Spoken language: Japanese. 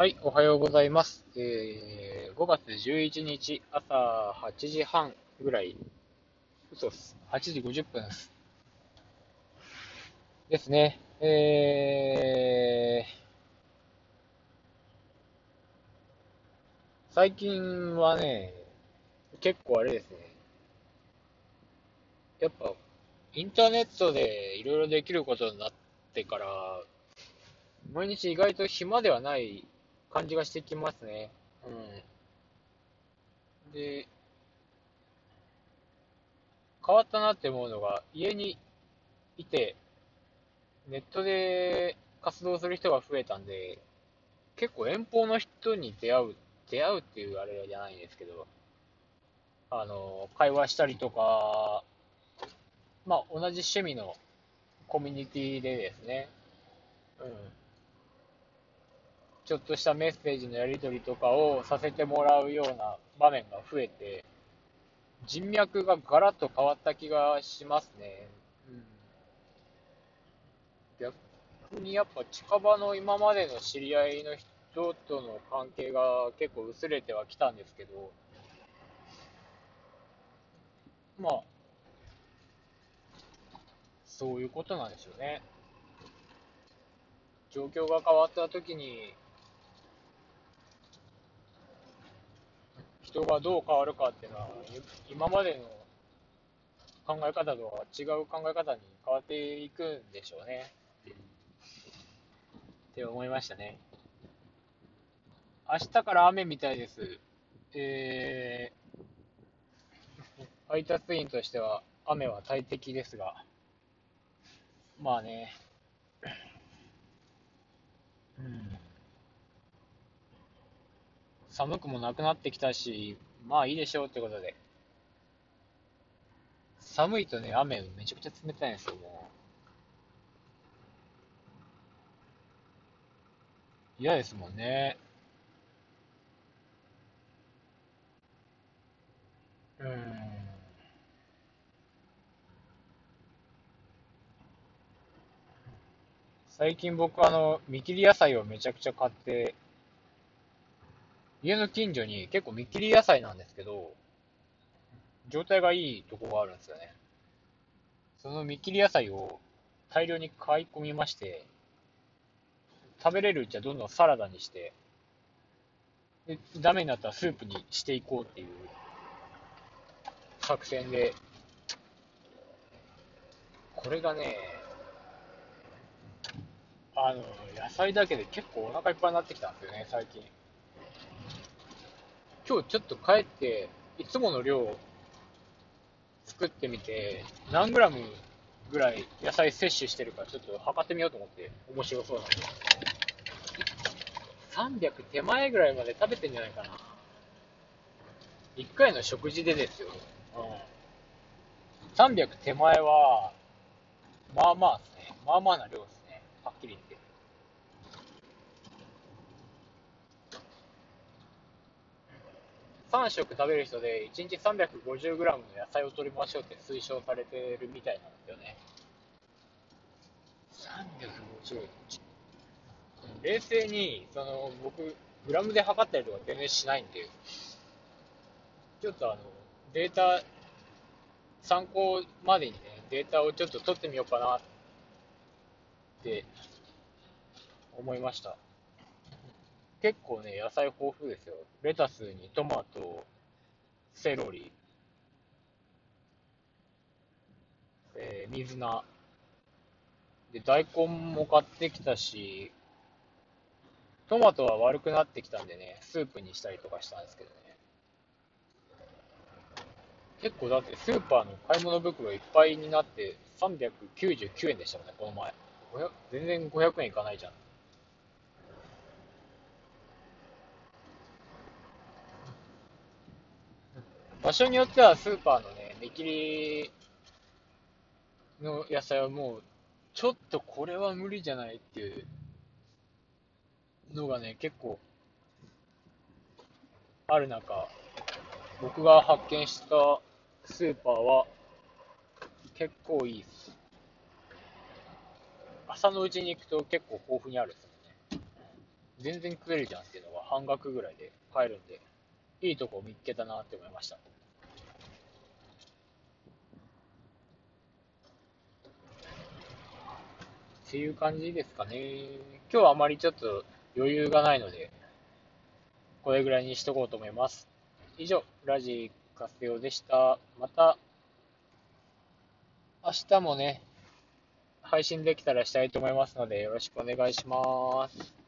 はい、おはようございます。えー、5月11日朝8時半ぐらい、嘘っす。8時50分です。ですね。えー、最近はね、結構あれですね。やっぱ、インターネットでいろいろできることになってから、毎日意外と暇ではない感じがしてきますね。うん。で、変わったなって思うのが、家にいて、ネットで活動する人が増えたんで、結構遠方の人に出会う、出会うっていうあれじゃないんですけど、あの、会話したりとか、まあ、同じ趣味のコミュニティでですね、うん、ちょっとしたメッセージのやり取りとかをさせてもらうような場面が増えて、人脈がガラッと変わった気がしますね。うん、逆にやっぱ近場の今までの知り合いの人との関係が結構薄れてはきたんですけど、まあ、そういうことなんでしょうね。状況が変わった時に人がどう変わるかっていうのは、今までの考え方とは違う考え方に変わっていくんでしょうね。って思いましたね。明日から雨みたいです。えー、配達員としては雨は大敵ですが、まあね、うん。寒くもなくなってきたし、まあいいでしょうってことで。寒いとね、雨めちゃくちゃ冷たいんですよ、もう。嫌ですもんね。うん。最近僕あの、見切り野菜をめちゃくちゃ買って家の近所に結構見切り野菜なんですけど、状態がいいとこがあるんですよね。その見切り野菜を大量に買い込みまして、食べれるうちはどんどんサラダにして、でダメになったらスープにしていこうっていう作戦で、これがね、あの、野菜だけで結構お腹いっぱいになってきたんですよね、最近。今日ちょっと帰って、いつもの量を作ってみて、何グラムぐらい野菜摂取してるかちょっと測ってみようと思って、面白そうなんで。300手前ぐらいまで食べてんじゃないかな。1回の食事でですよ。うん。300手前は、まあまあですね。まあまあな量ですね。はっきり言って。3食食べる人で1日 350g の野菜を取りましょうって推奨されてるみたいなんですよね。350冷静に、その、僕、グラムで測ったりとか全然しないんで、ちょっとあの、データ、参考までにね、データをちょっと取ってみようかなって思いました。結構ね、野菜豊富ですよ。レタスにトマト、セロリ、えー、水菜。で、大根も買ってきたし、トマトは悪くなってきたんでね、スープにしたりとかしたんですけどね。結構だってスーパーの買い物袋いっぱいになって399円でしたもんね、この前。全然500円いかないじゃん。場所によってはスーパーのね、見切りの野菜はもう、ちょっとこれは無理じゃないっていうのがね、結構ある中、僕が発見したスーパーは結構いいです。朝のうちに行くと結構豊富にあるんですよね。全然食えるじゃんっていうのが半額ぐらいで買えるんで、いいとこ見つけたなって思いました。っていう感じですかね。今日はあまりちょっと余裕がないので、これぐらいにしとこうと思います。以上、ラジカセオでした。また、明日もね、配信できたらしたいと思いますので、よろしくお願いします。